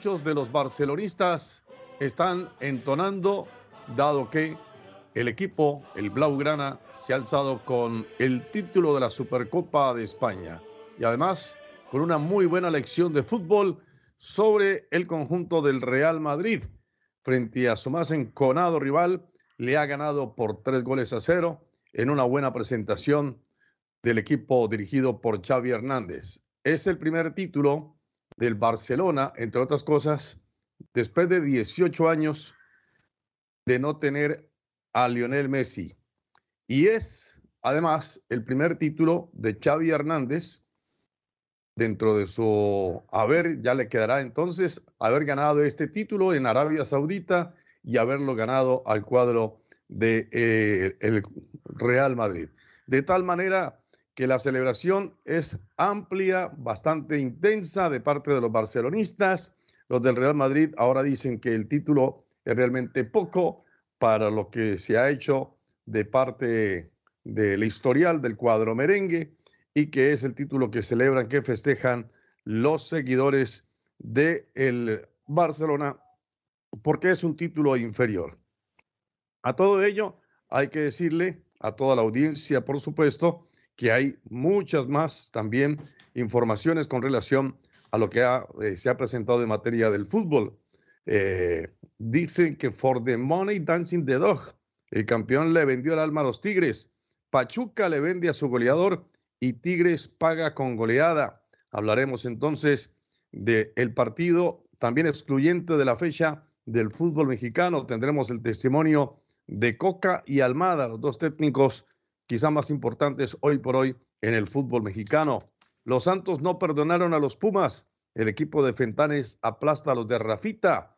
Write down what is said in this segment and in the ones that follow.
Muchos de los barcelonistas están entonando, dado que el equipo, el Blaugrana, se ha alzado con el título de la Supercopa de España y además con una muy buena lección de fútbol sobre el conjunto del Real Madrid. Frente a su más enconado rival, le ha ganado por tres goles a cero en una buena presentación del equipo dirigido por Xavi Hernández. Es el primer título del Barcelona, entre otras cosas, después de 18 años de no tener a Lionel Messi. Y es, además, el primer título de Xavi Hernández dentro de su haber, ya le quedará entonces haber ganado este título en Arabia Saudita y haberlo ganado al cuadro de eh, el Real Madrid. De tal manera que la celebración es amplia, bastante intensa de parte de los barcelonistas. Los del Real Madrid ahora dicen que el título es realmente poco para lo que se ha hecho de parte del historial del cuadro merengue y que es el título que celebran, que festejan los seguidores de el Barcelona porque es un título inferior. A todo ello hay que decirle a toda la audiencia, por supuesto, que hay muchas más también informaciones con relación a lo que eh, se ha presentado en materia del fútbol. Eh, dicen que for the money dancing the dog, el campeón le vendió el alma a los Tigres, Pachuca le vende a su goleador y Tigres paga con goleada. Hablaremos entonces del el partido también excluyente de la fecha del fútbol mexicano. Tendremos el testimonio de Coca y Almada, los dos técnicos quizá más importantes hoy por hoy en el fútbol mexicano. Los Santos no perdonaron a los Pumas. El equipo de Fentanes aplasta a los de Rafita.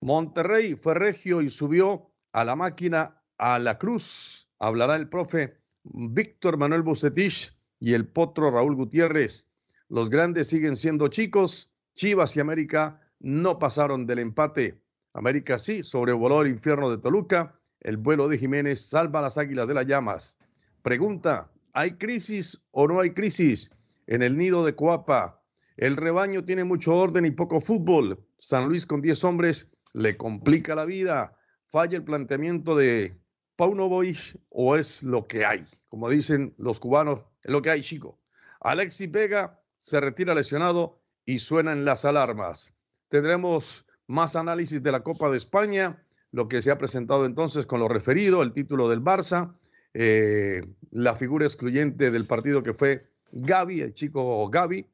Monterrey fue regio y subió a la máquina a la cruz. Hablará el profe Víctor Manuel Bucetich y el potro Raúl Gutiérrez. Los grandes siguen siendo chicos. Chivas y América no pasaron del empate. América sí sobrevoló el infierno de Toluca. El vuelo de Jiménez salva a las águilas de las llamas. Pregunta, ¿hay crisis o no hay crisis en el nido de Coapa? El rebaño tiene mucho orden y poco fútbol. San Luis con 10 hombres le complica la vida. Falla el planteamiento de Pauno Boys o es lo que hay. Como dicen los cubanos, es lo que hay, chico. Alexis Vega se retira lesionado y suenan las alarmas. Tendremos más análisis de la Copa de España, lo que se ha presentado entonces con lo referido, el título del Barça, eh, la figura excluyente del partido que fue Gaby, el chico Gaby.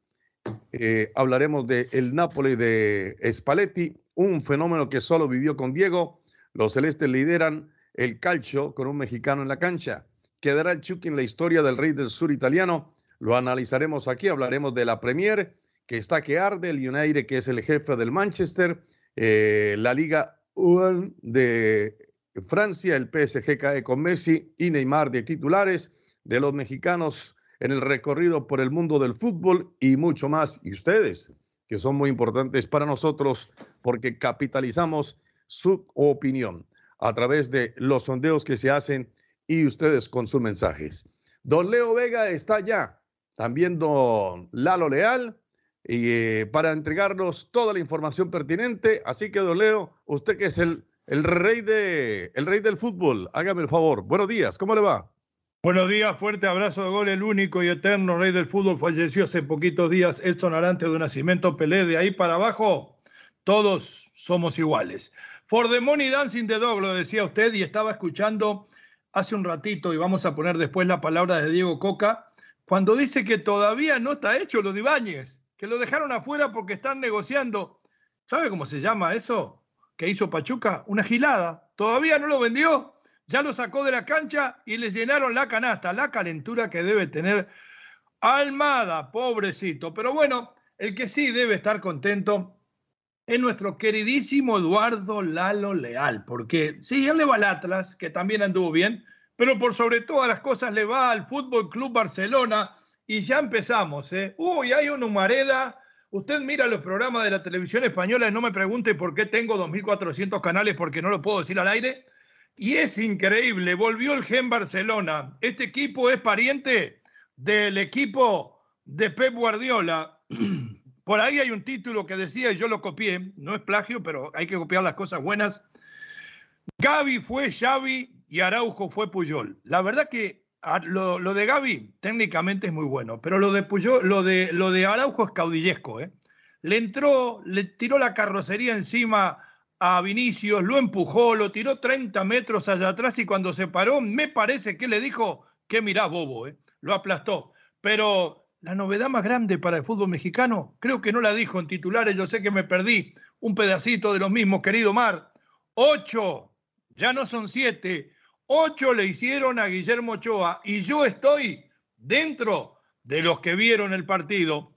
Eh, hablaremos del el Napoli de Spalletti, un fenómeno que solo vivió con Diego. Los celestes lideran el calcio con un mexicano en la cancha. Quedará el Chucky en la historia del rey del sur italiano. Lo analizaremos aquí, hablaremos de la Premier, que está que arde, el United, que es el jefe del Manchester, eh, la Liga UN de Francia, el PSG cae con Messi y Neymar de titulares de los mexicanos en el recorrido por el mundo del fútbol y mucho más. Y ustedes, que son muy importantes para nosotros porque capitalizamos su opinión a través de los sondeos que se hacen y ustedes con sus mensajes. Don Leo Vega está ya, también don Lalo Leal, y, eh, para entregarnos toda la información pertinente. Así que, don Leo, usted que es el, el, rey, de, el rey del fútbol, hágame el favor. Buenos días, ¿cómo le va? Buenos días, fuerte abrazo de gol, el único y eterno rey del fútbol falleció hace poquitos días, Edson Arante de Nacimiento Pelé, de ahí para abajo, todos somos iguales. For the money dancing the dog, lo decía usted, y estaba escuchando hace un ratito, y vamos a poner después la palabra de Diego Coca, cuando dice que todavía no está hecho lo de Ibáñez que lo dejaron afuera porque están negociando. ¿Sabe cómo se llama eso que hizo Pachuca? Una gilada. Todavía no lo vendió, ya lo sacó de la cancha y le llenaron la canasta. La calentura que debe tener Almada, pobrecito. Pero bueno, el que sí debe estar contento es nuestro queridísimo Eduardo Lalo Leal, porque sí, él le va al Atlas, que también anduvo bien, pero por sobre todas las cosas le va al Fútbol Club Barcelona y ya empezamos, ¿eh? Uy, hay un Humareda. Usted mira los programas de la televisión española y no me pregunte por qué tengo 2.400 canales porque no lo puedo decir al aire. Y es increíble, volvió el Gen Barcelona. Este equipo es pariente del equipo de Pep Guardiola. Por ahí hay un título que decía, y yo lo copié, no es plagio, pero hay que copiar las cosas buenas. Gaby fue Xavi y Araujo fue Puyol. La verdad que Ah, lo, de Gaby técnicamente es muy bueno, pero lo de Puyol, lo de, lo de Araujo es caudillesco. ¿eh? Le entró, le tiró la carrocería encima a Vinicius, lo empujó, lo tiró 30 metros allá atrás y cuando se paró, me parece que le dijo que mirá, bobo, ¿eh? lo aplastó. Pero la novedad más grande para el fútbol mexicano, creo que no la dijo en titulares, yo sé que me perdí un pedacito de los mismos, querido Mar. Ocho, ya no son siete, Ocho le hicieron a Guillermo Ochoa y yo estoy dentro de los que vieron el partido.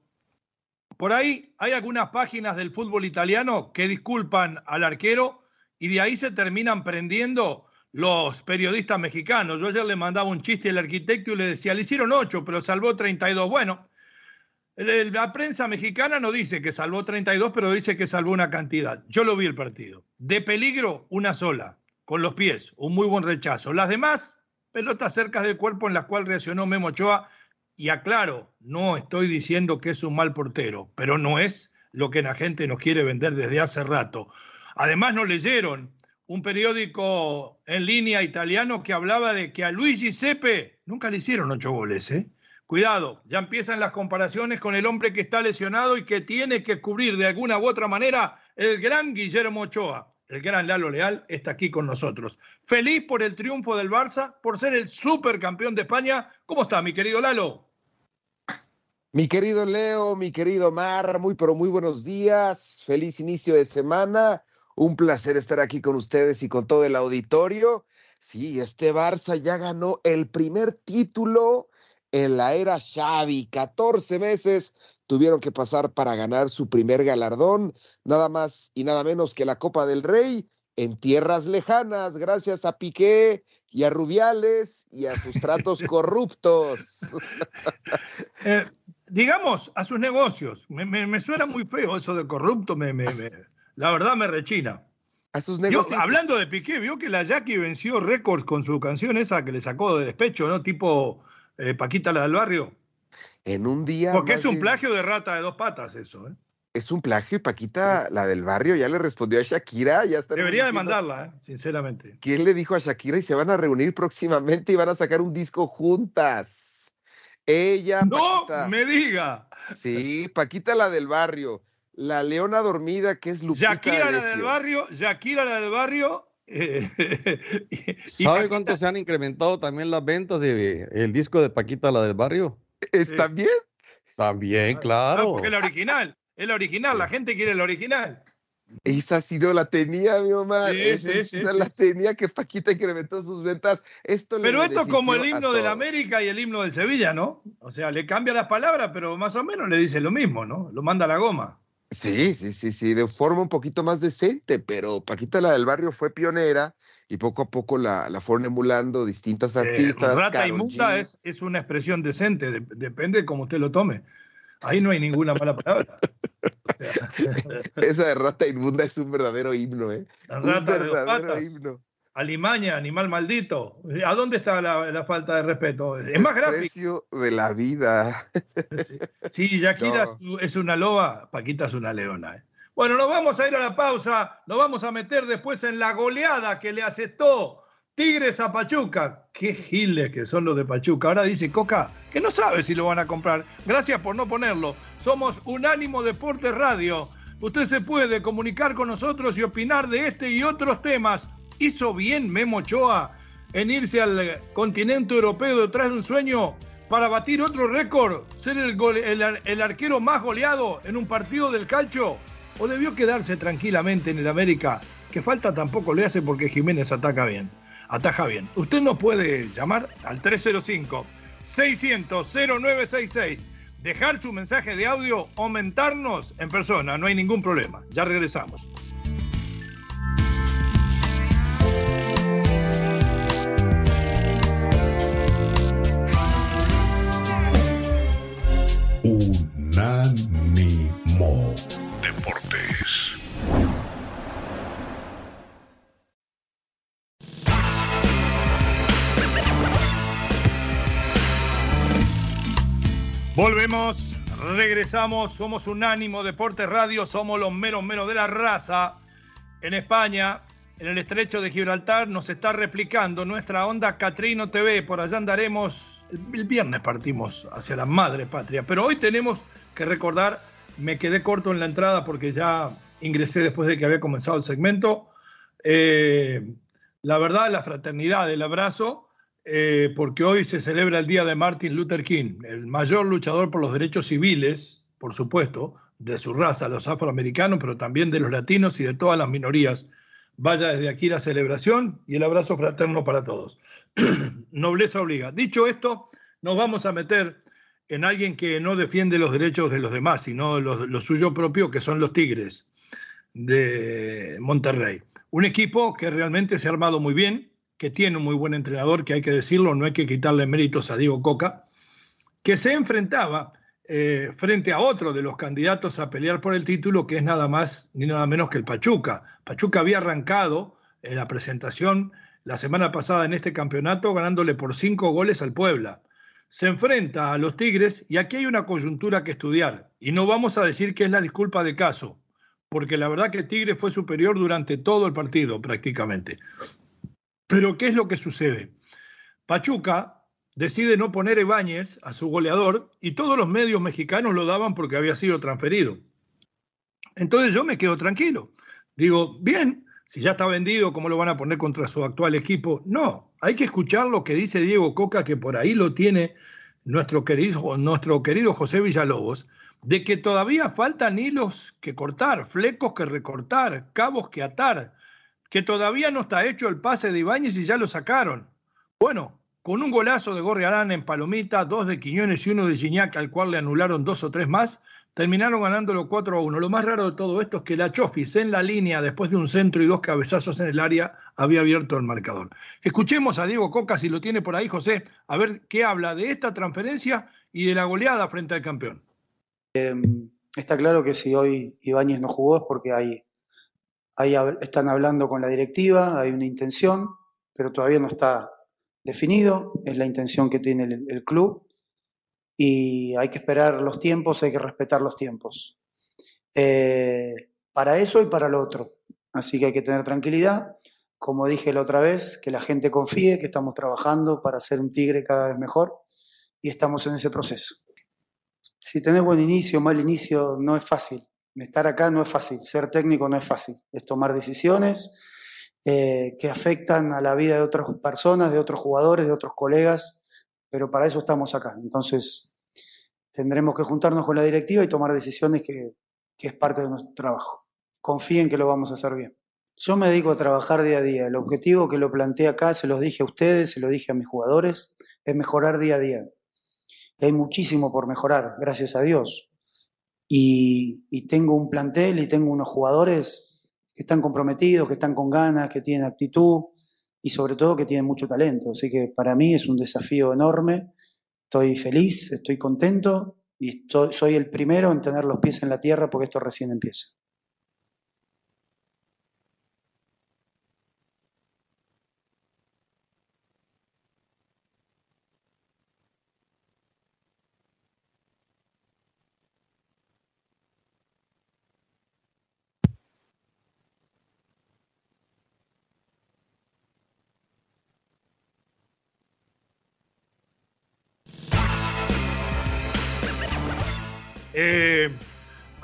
Por ahí hay algunas páginas del fútbol italiano que disculpan al arquero y de ahí se terminan prendiendo los periodistas mexicanos. Yo ayer le mandaba un chiste al arquitecto y le decía, le hicieron ocho, pero salvó 32. Bueno, la prensa mexicana no dice que salvó 32, pero dice que salvó una cantidad. Yo lo vi el partido. De peligro, una sola con los pies, un muy buen rechazo. Las demás, pelotas cerca del cuerpo en las cuales reaccionó Memo Ochoa. Y aclaro, no estoy diciendo que es un mal portero, pero no es lo que la gente nos quiere vender desde hace rato. Además, no leyeron un periódico en línea italiano que hablaba de que a Luigi Sepe nunca le hicieron ocho goles. ¿eh? Cuidado, ya empiezan las comparaciones con el hombre que está lesionado y que tiene que cubrir de alguna u otra manera el gran Guillermo Ochoa el gran Lalo Leal, está aquí con nosotros. Feliz por el triunfo del Barça, por ser el supercampeón de España. ¿Cómo está, mi querido Lalo? Mi querido Leo, mi querido Mar, muy pero muy buenos días. Feliz inicio de semana. Un placer estar aquí con ustedes y con todo el auditorio. Sí, este Barça ya ganó el primer título en la era Xavi. 14 meses tuvieron que pasar para ganar su primer galardón, nada más y nada menos que la Copa del Rey en tierras lejanas, gracias a Piqué y a Rubiales y a sus tratos corruptos. Eh, digamos, a sus negocios. Me, suena muy feo eso de corrupto, me, la verdad me rechina. A sus negocios. hablando de Piqué, vio que la Jackie venció récords con su canción esa que le sacó de despecho, ¿no? Tipo eh, Paquita la del barrio. En un día. Porque es un plagio de rata de dos patas, eso, ¿eh? Es un plagio y Paquita, la del barrio, ya le respondió a Shakira. Ya está Debería demandarla, ¿eh? sinceramente. ¿Quién le dijo a Shakira y se van a reunir próximamente y van a sacar un disco juntas? Ella. ¡No me diga! Sí, Paquita, la del barrio. La leona dormida, que es Lupita Shakira, la del barrio. Shakira, la del barrio. ¿Sabe cuánto se han incrementado también las ventas del disco de Paquita, la del barrio? ¿Es también? También, claro. porque la original, es la original, la gente quiere la original. Esa sí no la tenía, mi mamá. Sí, sí, sí, no la tenía que Paquita incrementó sus ventas. Esto pero esto es como el himno del América y el himno del Sevilla, ¿no? O sea, le cambia las palabras, pero más o menos le dice lo mismo, ¿no? Lo manda a la goma. Sí, sí, sí, sí, de forma un poquito más decente, pero Paquita la del barrio fue pionera y poco a poco la, la fueron emulando distintas eh, artistas. rata inmunda es, es, una expresión decente, depende de cómo usted lo tome. Ahí no hay ninguna mala palabra. Esa de rata inmunda es un verdadero himno, ¿eh? un verdadero himno. Alimaña, animal maldito. ¿A dónde está la, falta de respeto? Es más gráfico. El precio de la vida. Sí, Yakira es una loba, Paquita es una leona. ¿eh? Bueno, nos vamos a ir a la pausa, nos vamos a meter después en la goleada que le aceptó Tigres a Pachuca. Qué giles que son los de Pachuca. Ahora dice Coca que no sabe si lo van a comprar. Gracias por no ponerlo. Somos Unánimo Deportes Radio. Usted se puede comunicar con nosotros y opinar de este y otros temas hizo bien Memo Ochoa en irse al continente europeo detrás de un sueño para batir otro récord, ser el, arquero más goleado en un partido del calcho? ¿O debió quedarse tranquilamente en el América? Que falta tampoco le hace porque Jiménez ataca bien, ataja bien. Usted nos puede llamar al 305 600 0966 dejar su mensaje de audio, aumentarnos en persona, no hay ningún problema. Ya regresamos. Volvemos, regresamos, somos Unánimo Deportes Radio, somos los meros meros de la raza. En España, en el estrecho de Gibraltar, nos está replicando nuestra onda Catrino TV. Por allá andaremos el viernes partimos hacia la madre patria, pero hoy tenemos que recordar, me quedé corto en la entrada porque ya ingresé después de que había comenzado el segmento. Eh, la verdad, la fraternidad, el abrazo, eh, porque hoy se celebra el día de Martin Luther King, el mayor luchador por los derechos civiles, por supuesto, de su raza, los afroamericanos, pero también de los latinos y de todas las minorías. Vaya desde aquí la celebración y el abrazo fraterno para todos. Nobleza obliga. Dicho esto, nos vamos a meter en alguien que no defiende los derechos de los demás, sino lo, suyo propio, que son los Tigres de Monterrey. Un equipo que realmente se ha armado muy bien, que tiene un muy buen entrenador, que hay que decirlo, no hay que quitarle méritos a Diego Coca, que se enfrentaba eh, frente a otro de los candidatos a pelear por el título, que es nada más ni nada menos que el Pachuca. Pachuca había arrancado en la presentación la semana pasada en este campeonato ganándole por cinco goles al Puebla. Se enfrenta a los Tigres y aquí hay una coyuntura que estudiar. Y no vamos a decir que es la disculpa de caso, porque la verdad que Tigres fue superior durante todo el partido prácticamente. Pero ¿qué es lo que sucede? Pachuca decide no poner Ebáñez a su goleador y todos los medios mexicanos lo daban porque había sido transferido. Entonces yo me quedo tranquilo. Digo, bien, si ya está vendido, ¿cómo lo van a poner contra su actual equipo? No, hay que escuchar lo que dice Diego Coca, que por ahí lo tiene nuestro querido, nuestro querido José Villalobos, de que todavía faltan hilos que cortar, flecos que recortar, cabos que atar. Que todavía no está hecho el pase de Ibáñez y ya lo sacaron. Bueno, con un golazo de Gorriarán en Palomita, dos de Quiñones y uno de Gignac, al cual le anularon dos o tres más, terminaron ganándolo 4 a 1. Lo más raro de todo esto es que la Chofis en la línea, después de un centro y dos cabezazos en el área, había abierto el marcador. Escuchemos a Diego Coca, si lo tiene por ahí, José, a ver qué habla de esta transferencia y de la goleada frente al campeón. Em, está claro que si hoy Ibáñez no jugó es porque hay, están hablando con la directiva, hay una intención, pero todavía no está definido, es la intención que tiene el club y hay que esperar los tiempos, hay que respetar los tiempos. Eh, para eso y para lo otro. Así que hay que tener tranquilidad. Como dije la otra vez, que la gente confíe que estamos trabajando para ser un tigre cada vez mejor y estamos en ese proceso. Si tenés buen inicio, mal inicio, no es fácil. Estar acá no es fácil, ser técnico no es fácil. Es tomar decisiones eh, que afectan a la vida de otras personas, de otros jugadores, de otros colegas, pero para eso estamos acá. Entonces, tendremos que juntarnos con la directiva y tomar decisiones que, es parte de nuestro trabajo. Confíen que lo vamos a hacer bien. Yo me dedico a trabajar día a día. El objetivo que lo planteé acá, se los dije a ustedes, se lo dije a mis jugadores, es mejorar día a día. hay muchísimo por mejorar, gracias a Dios. Y, tengo un plantel y tengo unos jugadores que están comprometidos, que están con ganas, que tienen actitud, y sobre todo que tiene mucho talento. Así que para mí es un desafío enorme. Estoy feliz, estoy contento y soy el primero en tener los pies en la tierra porque esto recién empieza.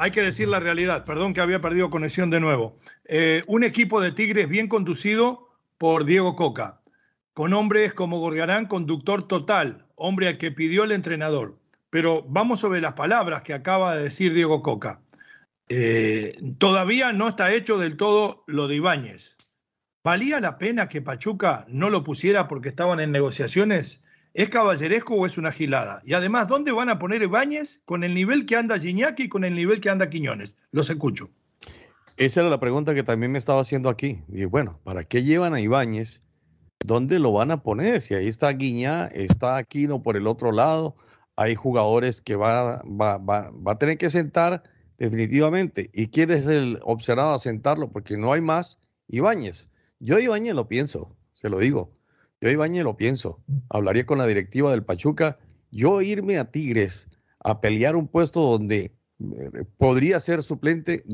Hay que decir la realidad, perdón que había perdido conexión de nuevo. Eh, un equipo de Tigres bien conducido por Diego Coca, con hombres como Gorgarán, conductor total, hombre al que pidió el entrenador. Pero vamos sobre las palabras que acaba de decir Diego Coca. Eh, todavía no está hecho del todo lo de Ibáñez. ¿Valía la pena que Pachuca no lo pusiera porque estaban en negociaciones? ¿Es caballeresco o es una gilada? Y además, ¿dónde van a poner Ibáñez con el nivel que anda Gignac y con el nivel que anda Quiñones? Los escucho. Esa era la pregunta que también me estaba haciendo aquí. Y bueno, ¿para qué llevan a Ibáñez? ¿Dónde lo van a poner? Si ahí está Guiñá, está Aquino por el otro lado, hay jugadores que va, va, va, va a tener que sentar definitivamente. ¿Y quién es el observado a sentarlo? Porque no hay más Ibáñez. Yo Ibáñez lo pienso, se lo digo. Yo Ibañez lo pienso. Hablaría con la directiva del Pachuca. Yo irme a Tigres a pelear un puesto donde eh, podría ser suplente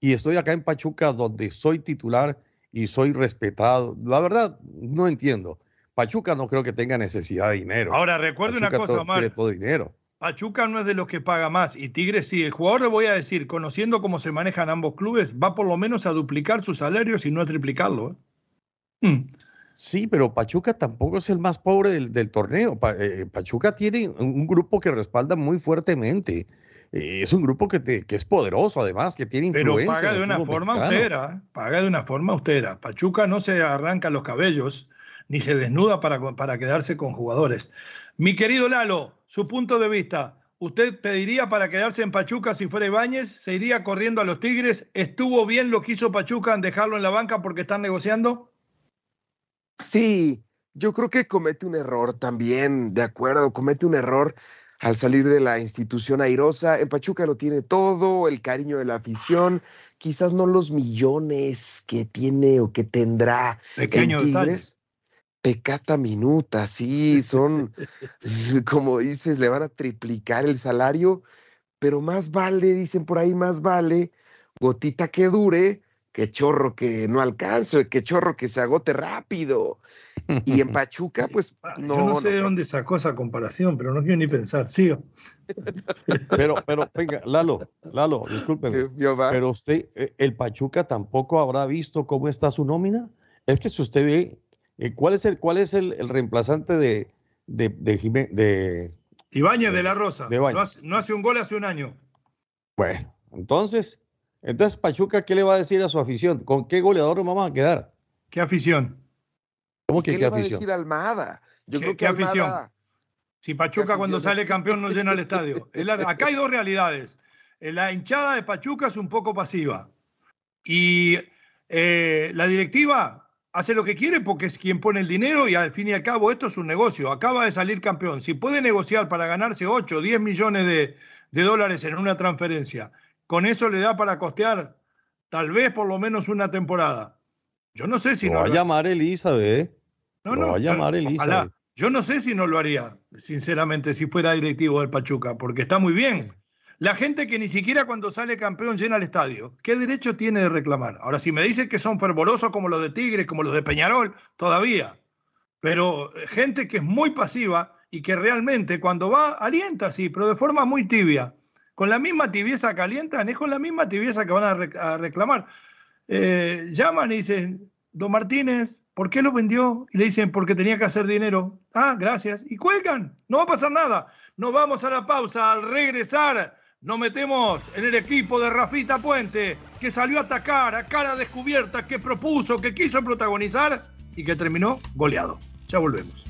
y estoy acá en Pachuca donde soy titular y soy respetado. La verdad, no entiendo. Pachuca no creo que tenga necesidad de dinero. Ahora, recuerde una cosa, Omar. todo dinero. Pachuca no es de los que paga más y Tigres sí. El jugador, le voy a decir, conociendo cómo se manejan ambos clubes, va por lo menos a duplicar sus salarios y no a triplicarlo. ¿eh? Hmm. Sí, pero Pachuca tampoco es el más pobre del, torneo. Eh, Pachuca tiene un grupo que respalda muy fuertemente. Eh, es un grupo que, que, es poderoso, además, que tiene influencia. Pero paga de una forma austera. Paga de una forma austera. Pachuca no se arranca los cabellos ni se desnuda para, para quedarse con jugadores. Mi querido Lalo, su punto de vista. ¿Usted pediría para quedarse en Pachuca si fuera Ibáñez? ¿Se iría corriendo a los Tigres? ¿Estuvo bien lo que hizo Pachuca en dejarlo en la banca porque están negociando? Sí, yo creo que comete un error también, de acuerdo, comete un error al salir de la institución airosa. En Pachuca lo tiene todo, el cariño de la afición, quizás no los millones que tiene o que tendrá Pequeño en Tigres. Pecata minuta, sí, son, como dices, le van a triplicar el salario, pero más vale, dicen por ahí, más vale, gotita que dure, qué chorro que no alcance, qué chorro que se agote rápido. Y en Pachuca, pues no. Yo no sé de dónde sacó esa comparación, pero no quiero ni pensar. Sigo. Pero, pero, venga, Lalo, Lalo, discúlpeme. Pero usted, eh, el Pachuca tampoco habrá visto cómo está su nómina. Es que si usted ve, eh, ¿cuál es el, cuál es el, reemplazante de, de, de, de Ibáñez de la Rosa? no hace un gol hace un año. Bueno, entonces, entonces, Pachuca, ¿qué le va a decir a su afición? ¿Con qué goleador nos vamos a quedar? ¿Qué afición? ¿Cómo que ¿Qué qué le va a afición? decir Almada? Yo ¿Qué- creo que qué afición? Si Pachuca ¿Qué cuando sale campeón no llena el estadio. Acá hay dos realidades. Eh, La hinchada de Pachuca es un poco pasiva. Y eh, la directiva hace lo que quiere porque es quien pone el dinero y al fin y al cabo esto es un negocio. Acaba de salir campeón. Si puede negociar para ganarse 8 o 10 millones de, de dólares en una transferencia, con eso le da para costear tal vez por lo menos una temporada. Yo no sé si Lo no va a lo- llamar Elizabeth. no, Lo no, va a llamar ojalá. Elizabeth. Yo no sé si no lo haría, sinceramente, si fuera directivo del Pachuca, porque está muy bien. La gente que ni siquiera cuando sale campeón llena el estadio, ¿qué derecho tiene de reclamar? Ahora, si me dicen que son fervorosos como los de Tigres, como los de Peñarol, todavía. Pero eh, gente que es muy pasiva y que realmente cuando va alienta, sí, pero de forma muy tibia. Con la misma tibieza que alientan, es con la misma tibieza que van a reclamar. Eh, llaman y dicen, don Martínez, ¿por qué lo vendió? Y le dicen, porque tenía que hacer dinero. Ah, gracias. Y cuelgan, no va a pasar nada. Nos vamos a la pausa. Al regresar, nos metemos en el equipo de Rafita Puente, que salió a atacar a cara descubierta, que propuso, que quiso protagonizar y que terminó goleado. Ya volvemos.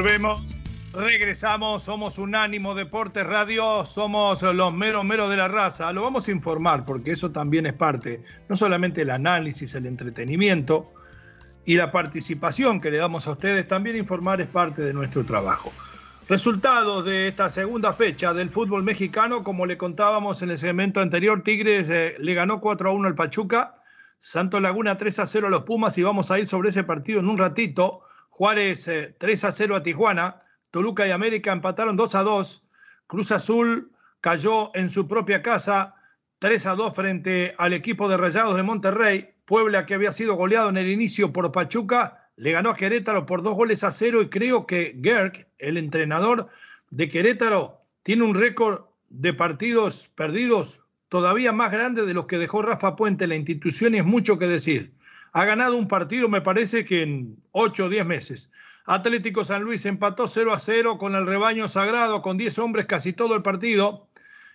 Volvemos, regresamos, somos Unánimo Deportes Radio, somos los meros meros de la raza. Lo vamos a informar porque eso también es parte, no solamente el análisis, el entretenimiento y la participación que le damos a ustedes, también informar es parte de nuestro trabajo. Resultados de esta segunda fecha del fútbol mexicano, como le contábamos en el segmento anterior, Tigres eh, le ganó 4 a 1 al Pachuca, Santos Laguna 3 a 0 a los Pumas y vamos a ir sobre ese partido en un ratito. Juárez eh, 3 a 0 a Tijuana, Toluca y América empataron 2 a 2, Cruz Azul cayó en su propia casa 3 a 2 frente al equipo de Rayados de Monterrey, Puebla que había sido goleado en el inicio por Pachuca, le ganó a Querétaro por dos goles a cero y creo que Gerg, el entrenador de Querétaro, tiene un récord de partidos perdidos todavía más grande de los que dejó Rafa Puente. La institución y es mucho que decir. Ha ganado un partido, me parece que en 8 o 10 meses. Atlético San Luis empató 0 a 0 con el rebaño sagrado, con 10 hombres casi todo el partido.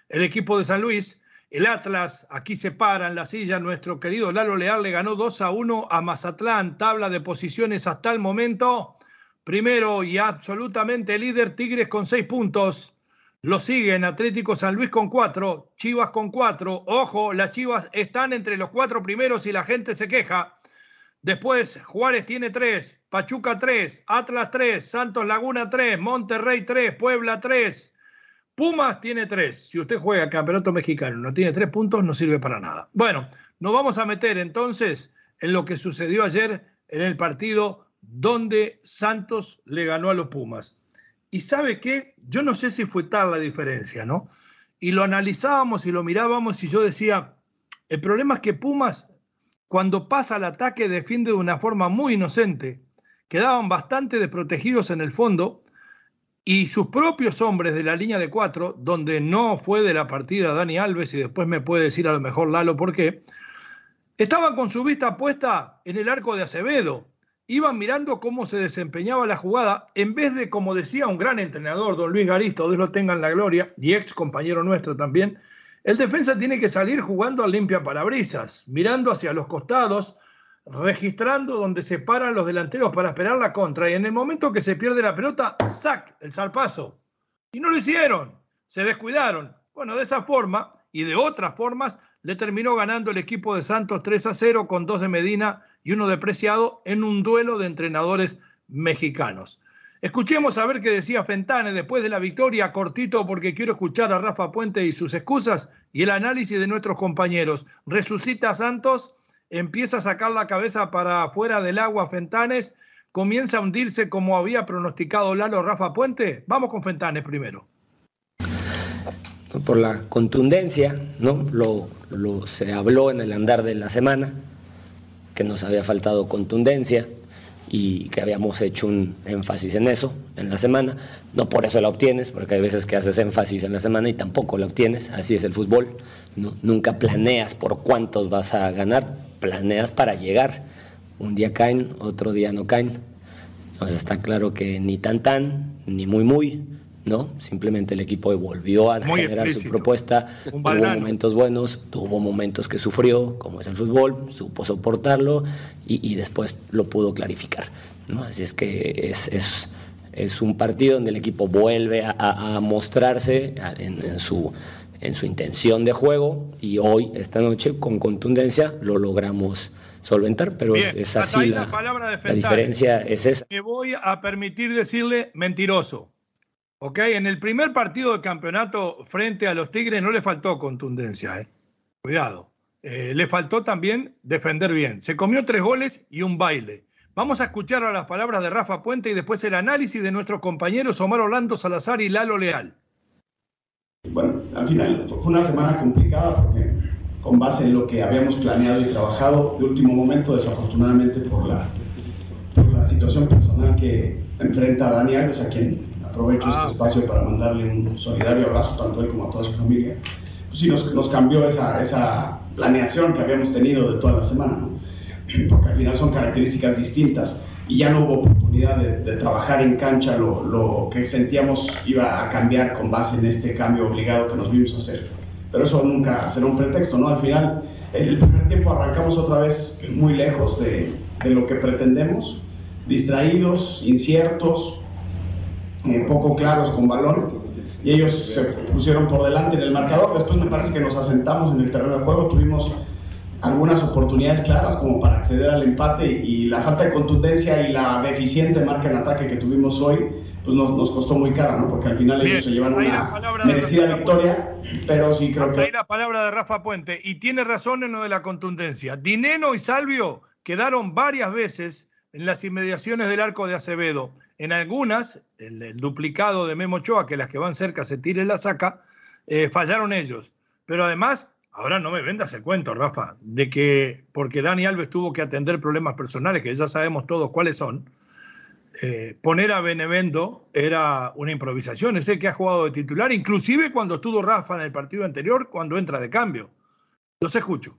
El equipo de San Luis. El Atlas, aquí se para en la silla, nuestro querido Lalo Leal le ganó 2 a 1 a Mazatlán, tabla de posiciones hasta el momento. Primero y absolutamente líder Tigres con 6 puntos. Lo siguen Atlético San Luis con 4, Chivas con 4. Ojo, las Chivas están entre los cuatro primeros y la gente se queja. Después Juárez tiene 3, Pachuca 3, Atlas 3, Santos Laguna 3, Monterrey 3, Puebla 3. Pumas tiene tres. Si usted juega campeonato mexicano no tiene tres puntos, no sirve para nada. Bueno, nos vamos a meter entonces en lo que sucedió ayer en el partido donde Santos le ganó a los Pumas. Y sabe qué, yo no sé si fue tal la diferencia, ¿no? Y lo analizábamos y lo mirábamos y yo decía, el problema es que Pumas, cuando pasa al ataque, defiende de una forma muy inocente. Quedaban bastante desprotegidos en el fondo y sus propios hombres de la línea de cuatro, donde no fue de la partida Dani Alves, y después me puede decir a lo mejor Lalo por qué, estaban con su vista puesta en el arco de Acevedo. Iban mirando cómo se desempeñaba la jugada, en vez de, como decía un gran entrenador, don Luis Garisto, Dios lo tenga en la gloria, y ex compañero nuestro también, el defensa tiene que salir jugando a limpia parabrisas, mirando hacia los costados, registrando donde se paran los delanteros para esperar la contra. Y en el momento que se pierde la pelota, ¡sac! El zarpazo. Y no lo hicieron, se descuidaron. Bueno, de esa forma y de otras formas, le terminó ganando el equipo de Santos 3 a 0 con dos de Medina y uno de Preciado en un duelo de entrenadores mexicanos. Escuchemos a ver qué decía Fentane después de la victoria, cortito porque quiero escuchar a Rafa Puente y sus excusas y el análisis de nuestros compañeros. ¿Resucita Santos? empieza a sacar la cabeza para afuera del agua Fentanes comienza a hundirse como había pronosticado Lalo Rafa Puente? Vamos con Fentanes primero. Por la contundencia, ¿no? Lo, se habló en el andar de la semana, que nos había faltado contundencia y que habíamos hecho un énfasis en eso en la semana. No por eso la obtienes, porque hay veces que haces énfasis en la semana y tampoco la obtienes. Así es el fútbol. ¿no? Nunca planeas por cuántos vas a ganar, planeas para llegar. Un día caen, otro día no caen. Entonces está claro que ni tan tan, ni muy muy, ¿no? Simplemente el equipo volvió a generar su propuesta, tuvo momentos buenos, tuvo momentos que sufrió, como es el fútbol, supo soportarlo y, después lo pudo clarificar, ¿no? Así es que es, es, es un partido donde el equipo vuelve a, mostrarse en, su, en su intención de juego y hoy, esta noche, con contundencia, lo logramos solventar, pero es, así la, la diferencia es esa. Me voy a permitir decirle mentiroso Ok, en el primer partido de campeonato frente a los Tigres no le faltó contundencia, eh. Cuidado. Eh, le faltó también defender bien. Se comió tres goles y un baile. Vamos a escuchar a las palabras de Rafa Puente y después el análisis de nuestros compañeros Omar Orlando Salazar y Lalo Leal. Bueno, al final fue una semana complicada porque con base en lo que habíamos planeado y trabajado, de último momento, desafortunadamente por la, situación personal que enfrenta Dani Alves, a quien aprovecho este ah, espacio para mandarle un solidario abrazo tanto a él como a toda su familia. Pues sí, nos, nos cambió esa, esa, planeación que habíamos tenido de toda la semana, ¿no? porque al final son características distintas y ya no hubo oportunidad de, de trabajar en cancha lo, lo, que sentíamos iba a cambiar con base en este cambio obligado que nos vimos a hacer. Pero eso nunca será un pretexto, ¿no? Al final, el primer tiempo arrancamos otra vez muy lejos de, de lo que pretendemos, distraídos, inciertos, eh, poco claros con balón y ellos se pusieron por delante en el marcador. Después me parece que nos asentamos en el terreno de juego, tuvimos algunas oportunidades claras como para acceder al empate y la falta de contundencia y la deficiente marca en ataque que tuvimos hoy pues nos, nos costó muy cara, ¿no? Porque al final ellos se llevan una merecida victoria, pero sí creo que... Ahí la palabra de Rafa Puente, y tiene razón en lo de la contundencia. Dineno y Salvio quedaron varias veces en las inmediaciones del arco de Acevedo. En algunas, el, duplicado de Memo Ochoa, que las que van cerca se tire la saca, eh, fallaron ellos. Pero además, ahora no me vendas el cuento, Rafa, de que porque Dani Alves tuvo que atender problemas personales, que ya sabemos todos cuáles son, eh, poner a Benevendo era una improvisación. Ese que ha jugado de titular, inclusive cuando estuvo Rafa en el partido anterior, cuando entra de cambio. Los escucho.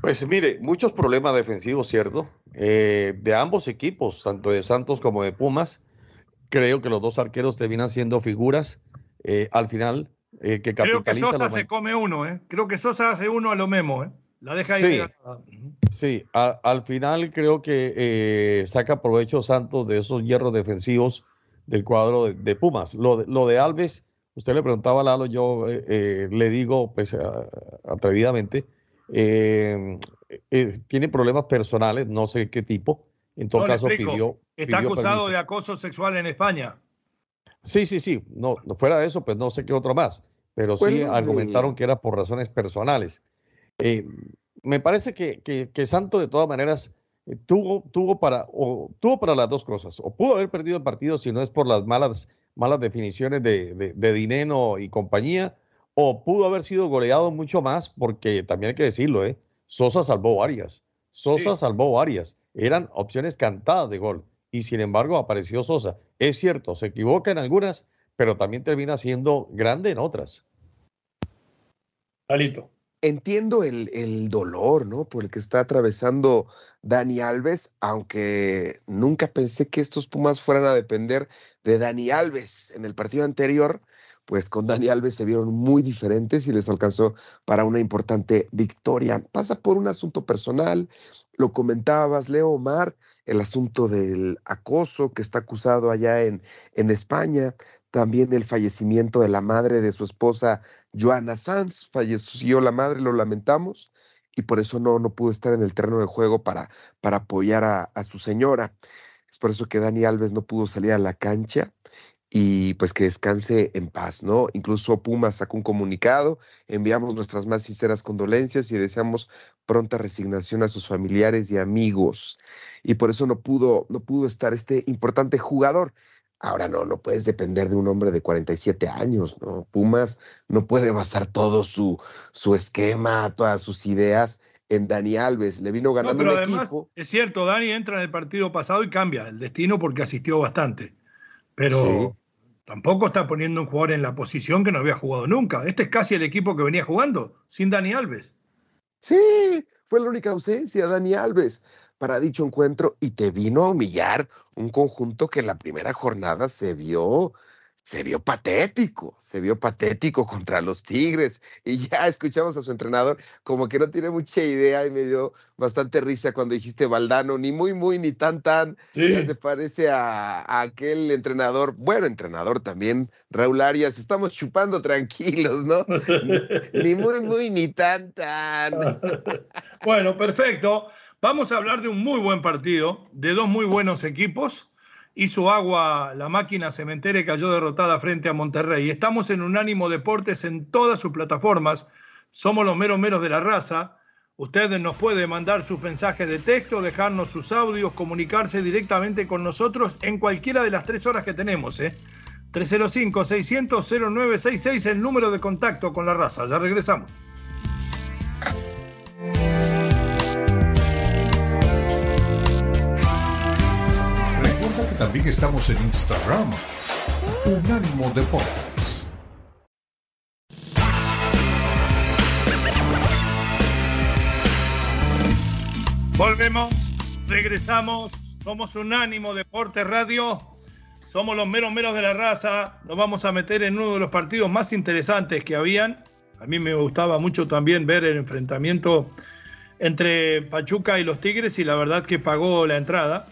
Pues mire, muchos problemas defensivos, ¿cierto? Eh, de ambos equipos, tanto de Santos como de Pumas. Creo que los dos arqueros terminan siendo figuras eh, al final eh, que Creo que Sosa se come uno, ¿eh? Creo que Sosa hace uno a lo Memo, ¿eh? La deja ahí. Sí, al final creo que saca provecho Santos de esos hierros defensivos del cuadro de, Pumas. Lo, lo, de Alves, usted le preguntaba a Lalo, yo le digo pues atrevidamente eh, eh, tiene problemas personales, no sé qué tipo. En todo caso, pidió. Está acusado de acoso sexual en España. Sí, sí, sí. No, fuera de eso, pues no sé qué otro más. Pero sí argumentaron que era por razones personales. Eh, me parece que, que, Santo, de todas maneras, tuvo, tuvo, para, o, tuvo para las dos cosas. O pudo haber perdido el partido si no es por las malas, malas definiciones de, de, de Dineno y compañía, o pudo haber sido goleado mucho más, porque también hay que decirlo, ¿eh? Sosa salvó varias. Sosa salvó varias. Eran opciones cantadas de gol. Y sin embargo apareció Sosa. Es cierto, se equivoca en algunas, pero también termina siendo grande en otras. Alito. Entiendo el, el, dolor, ¿no? Por el que está atravesando Dani Alves, aunque nunca pensé que estos Pumas fueran a depender de Dani Alves. En el partido anterior pues con Dani Alves se vieron muy diferentes y les alcanzó para una importante victoria. Pasa por un asunto personal, lo comentabas, Leo Omar, el asunto del acoso que está acusado allá en, en España, también el fallecimiento de la madre de su esposa, Joana Sanz, falleció la madre, lo lamentamos, y por eso no, no pudo estar en el terreno de juego para, para apoyar a, a su señora. Es por eso que Dani Alves no pudo salir a la cancha y pues que descanse en paz, ¿no? Incluso Puma sacó un comunicado, enviamos nuestras más sinceras condolencias y deseamos pronta resignación a sus familiares y amigos. Y por eso no pudo, no pudo estar este importante jugador. Ahora no, no puedes depender de un hombre de 47 años, ¿no? Pumas no puede basar todo su, su esquema, todas sus ideas en Dani Alves. Le vino ganando no, pero además, equipo. Es cierto, Dani entra en el partido pasado y cambia el destino porque asistió bastante. Pero sí. tampoco está poniendo un jugador en la posición que no había jugado nunca. Este es casi el equipo que venía jugando, sin Dani Alves. Sí, fue la única ausencia, Dani Alves, para dicho encuentro y te vino a humillar un conjunto que en la primera jornada se vio se vio patético, se vio patético contra los Tigres. Y ya escuchamos a su entrenador como que no tiene mucha idea y me dio bastante risa cuando dijiste Valdano, ni muy, muy, ni tan, tan. Sí. Ya se parece a, a, aquel entrenador, bueno, entrenador también, Raúl Arias. Estamos chupando tranquilos, ¿no? ni, ni muy, muy, ni tan, tan. bueno, perfecto. Vamos a hablar de un muy buen partido, de dos muy buenos equipos hizo agua la máquina cementera y cayó derrotada frente a Monterrey. Estamos en Unánimo Deportes en todas sus plataformas. Somos los meros meros de la raza. Ustedes nos pueden mandar sus mensajes de texto, dejarnos sus audios, comunicarse directamente con nosotros en cualquiera de las tres horas que tenemos. ¿eh? 305-600-0966, el número de contacto con la raza. Ya regresamos. También estamos en Instagram. Unánimo Deportes. Volvemos, regresamos. Somos Unánimo Deportes Radio. Somos los meros meros de la raza. Nos vamos a meter en uno de los partidos más interesantes que habían. A mí me gustaba mucho también ver el enfrentamiento entre Pachuca y los Tigres y la verdad que pagó la entrada.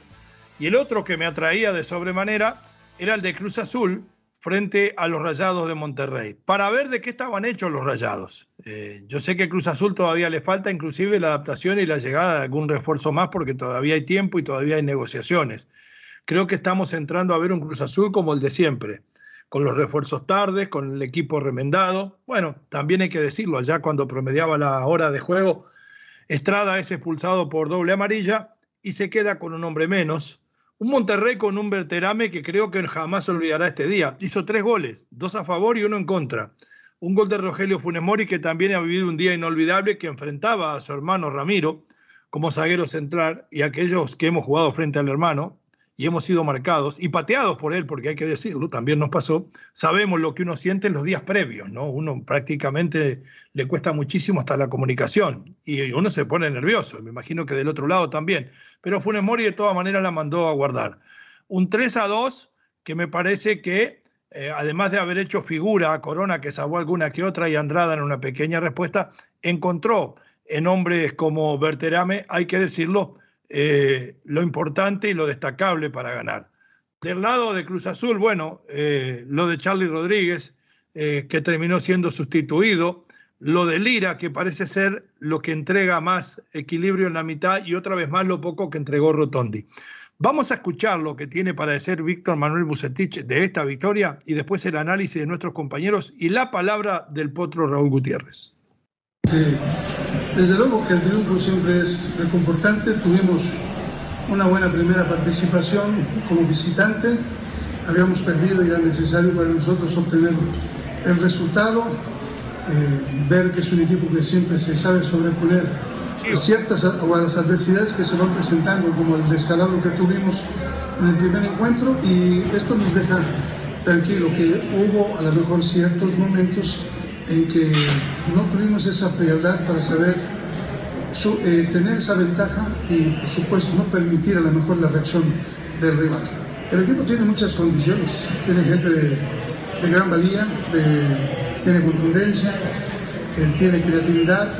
Y el otro que me atraía de sobremanera era el de Cruz Azul frente a los Rayados de Monterrey, para ver de qué estaban hechos los Rayados. Eh, yo sé que Cruz Azul todavía le falta inclusive la adaptación y la llegada de algún refuerzo más porque todavía hay tiempo y todavía hay negociaciones. Creo que estamos entrando a ver un Cruz Azul como el de siempre, con los refuerzos tardes, con el equipo remendado. Bueno, también hay que decirlo, allá cuando promediaba la hora de juego, Estrada es expulsado por doble amarilla y se queda con un hombre menos un Monterrey con un Berterame que creo que jamás olvidará este día. Hizo tres goles, dos a favor y uno en contra. Un gol de Rogelio Funes Mori que también ha vivido un día inolvidable que enfrentaba a su hermano Ramiro como zaguero central y aquellos que hemos jugado frente al hermano y hemos sido marcados y pateados por él, porque hay que decirlo, también nos pasó, sabemos lo que uno siente en los días previos, ¿no? Uno prácticamente le cuesta muchísimo hasta la comunicación y uno se pone nervioso, me imagino que del otro lado también pero Funes Mori de todas maneras la mandó a guardar. Un 3 a 2 que me parece que, eh, además de haber hecho figura a Corona, que salvó alguna que otra, y Andrada en una pequeña respuesta, encontró en hombres como Berterame, hay que decirlo, eh, lo importante y lo destacable para ganar. Del lado de Cruz Azul, bueno, eh, lo de Charlie Rodríguez, que terminó siendo sustituido, lo de Lira, que parece ser lo que entrega más equilibrio en la mitad y otra vez más lo poco que entregó Rotondi. Vamos a escuchar lo que tiene para decir Víctor Manuel Bucetich de esta victoria y después el análisis de nuestros compañeros y la palabra del potro Raúl Gutiérrez. Sí, desde luego que el triunfo siempre es reconfortante. Tuvimos una buena primera participación como visitante. Habíamos perdido y era necesario para nosotros obtener el resultado eh, ver que es un equipo que siempre se sabe sobreponer a ciertas o a las adversidades que se van presentando, como el descalabro que tuvimos en el primer encuentro, y esto nos deja tranquilo que hubo a lo mejor ciertos momentos en que no tuvimos esa frialdad para saber eh, tener esa ventaja y por supuesto no permitir a lo mejor la reacción del rival. El equipo tiene muchas condiciones, tiene gente de, de gran valía, de tiene contundencia, tiene creatividad,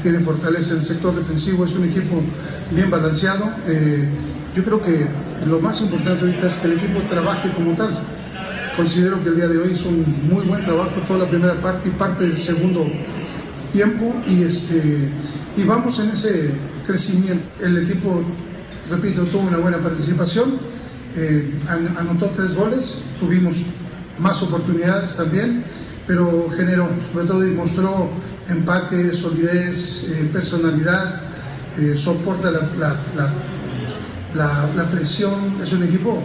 tiene fortaleza en el sector defensivo, es un equipo bien balanceado. Eh, yo creo que lo más importante ahorita es que el equipo trabaje como tal. Considero que el día de hoy hizo un muy buen trabajo toda la primera parte y parte del segundo tiempo y, este, y vamos en ese crecimiento. El equipo, repito, tuvo una buena participación eh, anotó tres goles, tuvimos más oportunidades también, pero generó, sobre todo demostró empate, solidez, eh, personalidad, eh, soporta la, la, la, la, presión, es un equipo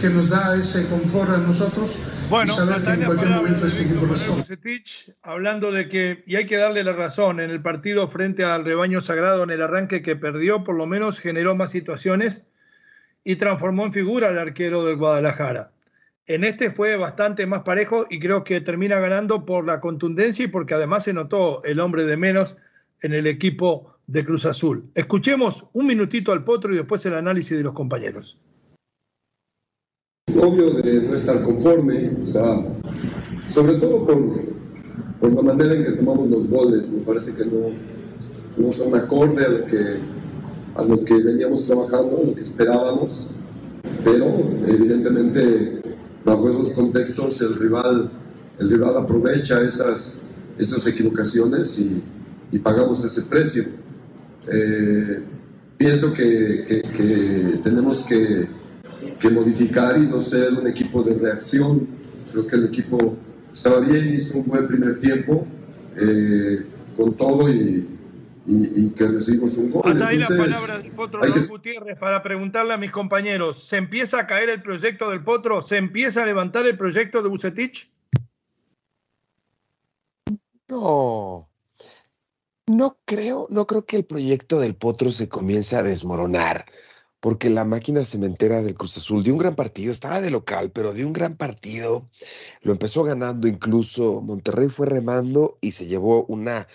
que nos da ese confort a nosotros. Bueno, y que en cualquier momento este equipo Hablando de que, y hay que darle la razón, en el partido frente al rebaño sagrado, en el arranque que perdió, por lo menos generó más situaciones y transformó en figura al arquero del Guadalajara. En este fue bastante más parejo y creo que termina ganando por la contundencia y porque además se notó el hombre de menos en el equipo de Cruz Azul. Escuchemos un minutito al potro y después el análisis de los compañeros. Obvio de no estar conforme, sobre todo por, por la manera en que tomamos los goles, me parece que no, no son acorde a lo que, a lo que veníamos trabajando, a lo que esperábamos, pero evidentemente bajo esos contextos el rival, el rival aprovecha esas, esas equivocaciones y, y pagamos ese precio. Eh, pienso que, que, tenemos que, que, modificar y no ser un equipo de reacción. Creo que el equipo estaba bien, hizo un buen primer tiempo eh, con todo y, y, que recibimos un gol. Hasta ahí la palabra del Potro Gutiérrez para preguntarle a mis compañeros, ¿se empieza a caer el proyecto del Potro? ¿Se empieza a levantar el proyecto de Bucetich? No, no creo, no creo que el proyecto del Potro se comience a desmoronar, porque la máquina cementera del Cruz Azul dio un gran partido, estaba de local, pero dio un gran partido, lo empezó ganando incluso, Monterrey fue remando y se llevó una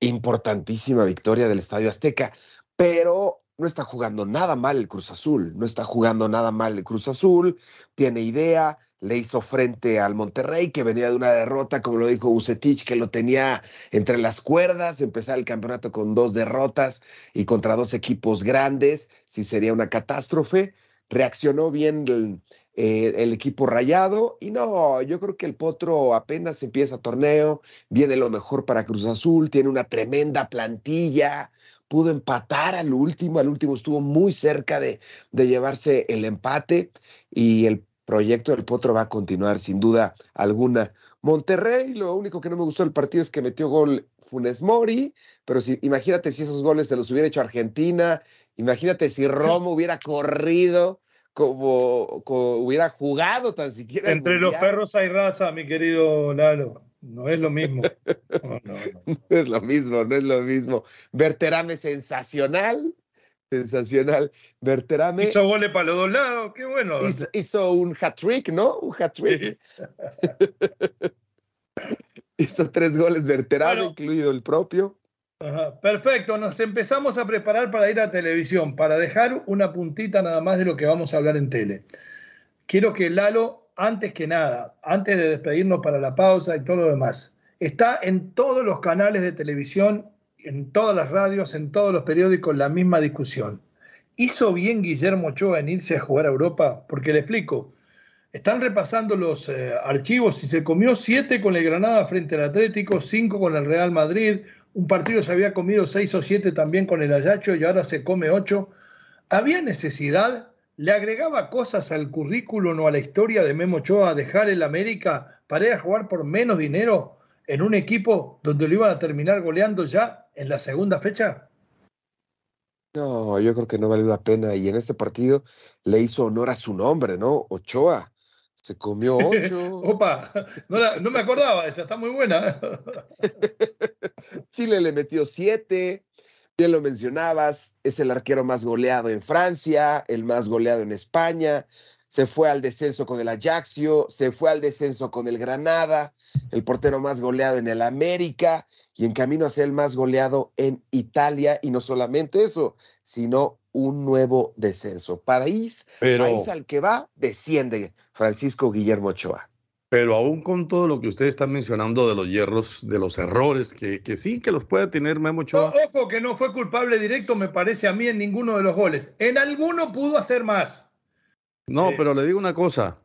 importantísima victoria del Estadio Azteca, pero no está jugando nada mal el Cruz Azul, no está jugando nada mal el Cruz Azul, tiene idea, le hizo frente al Monterrey, que venía de una derrota, como lo dijo Ucetich, que lo tenía entre las cuerdas, empezar el campeonato con dos derrotas y contra dos equipos grandes, si sería una catástrofe. Reaccionó bien el, eh, el equipo rayado. Y no, yo creo que el Potro apenas empieza torneo, viene lo mejor para Cruz Azul, tiene una tremenda plantilla, pudo empatar al último, al último estuvo muy cerca de, de llevarse el empate y el proyecto del Potro va a continuar sin duda alguna. Monterrey, lo único que no me gustó del partido es que metió gol Funes Mori, pero si, imagínate si esos goles se los hubiera hecho Argentina, imagínate si Romo hubiera corrido como, hubiera jugado tan siquiera. Entre los perros hay raza, mi querido Lalo. No es lo mismo. No, no, es lo mismo, no es lo mismo. Berterame sensacional. Sensacional. Berterame. Hizo goles para los dos lados, qué bueno. Hizo, un hat-trick, ¿no? Un hat-trick. hizo tres goles Berterame, incluido el propio perfecto, nos empezamos a preparar para ir a televisión, para dejar una puntita nada más de lo que vamos a hablar en tele. Quiero que Lalo, antes que nada, antes de despedirnos para la pausa y todo lo demás, está en todos los canales de televisión, en todas las radios, en todos los periódicos, la misma discusión. ¿Hizo bien Guillermo Ochoa en irse a jugar a Europa? Porque le explico, están repasando los eh, archivos y se comió siete con el Granada frente al Atlético, cinco con el Real Madrid, un partido se había comido seis o siete también con el Ayacho y ahora se come ocho. ¿Había necesidad? ¿Le agregaba cosas al currículum o a la historia de Memo Ochoa dejar el América para ir a jugar por menos dinero en un equipo donde lo iban a terminar goleando ya en la segunda fecha? No, yo creo que no vale la pena. Y en este partido le hizo honor a su nombre, ¿no? Ochoa. Se comió ocho. Opa, no, me acordaba esa, está muy buena. Chile le metió siete. Bien lo mencionabas, es el arquero más goleado en Francia, el más goleado en España. Se fue al descenso con el Ajaxio, se fue al descenso con el Granada, el portero más goleado en el América y en camino a ser el más goleado en Italia. Y no solamente eso, sino un nuevo descenso. País, país al que va, desciende Francisco Guillermo Ochoa. Pero aún con todo lo que usted está mencionando de los hierros, de los errores, que, que sí, que los puede tener Memo Ochoa. ojo que no fue culpable directo, me parece a mí, en ninguno de los goles. En alguno pudo hacer más. No, pero le digo una cosa.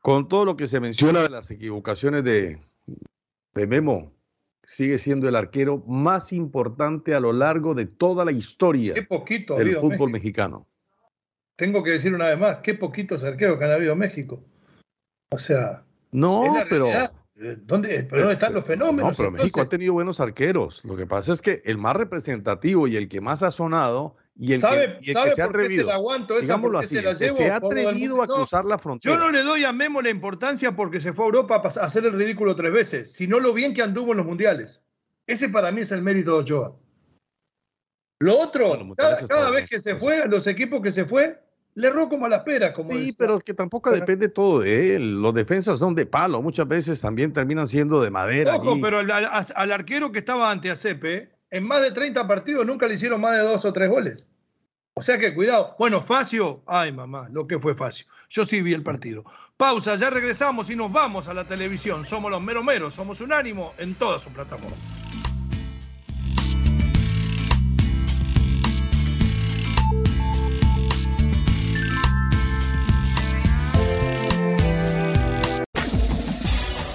Con todo lo que se menciona de las equivocaciones de, de Memo, sigue siendo el arquero más importante a lo largo de toda la historia poquito, del fútbol mexicano. tengo que decir una vez más, qué poquitos arqueros que han habido en México. O sea. No, pero. ¿Dónde, ¿Dónde están los fenómenos? No, pero México ha tenido buenos arqueros. Lo que pasa es que el más representativo y el que más ha sonado y el ¿Sabe, que, y el sabe que se ha atrevido, se digámoslo así, se llevo se ha atrevido a cruzar la frontera. Yo no le doy a Memo la importancia porque se fue a Europa a hacer el ridículo tres veces, sino lo bien que anduvo en los mundiales. Ese para mí es el mérito de Ochoa. Lo otro, Bueno, cada, cada vez que se eso fue, los equipos que se fue, le erró como a las peras, como Sí, decía. pero que tampoco depende todo de él. Los defensas son de palo, muchas veces también terminan siendo de madera. Ojo, allí. pero al, al- al arquero que estaba ante Acepe, en más de 30 partidos nunca le hicieron más de dos o tres goles. O sea que cuidado. Bueno, Facio, ay mamá, lo que fue Facio. Yo sí vi el partido. Pausa, ya regresamos y nos vamos a la televisión. Somos los meros meros, somos unánimo en todas sus plataformas.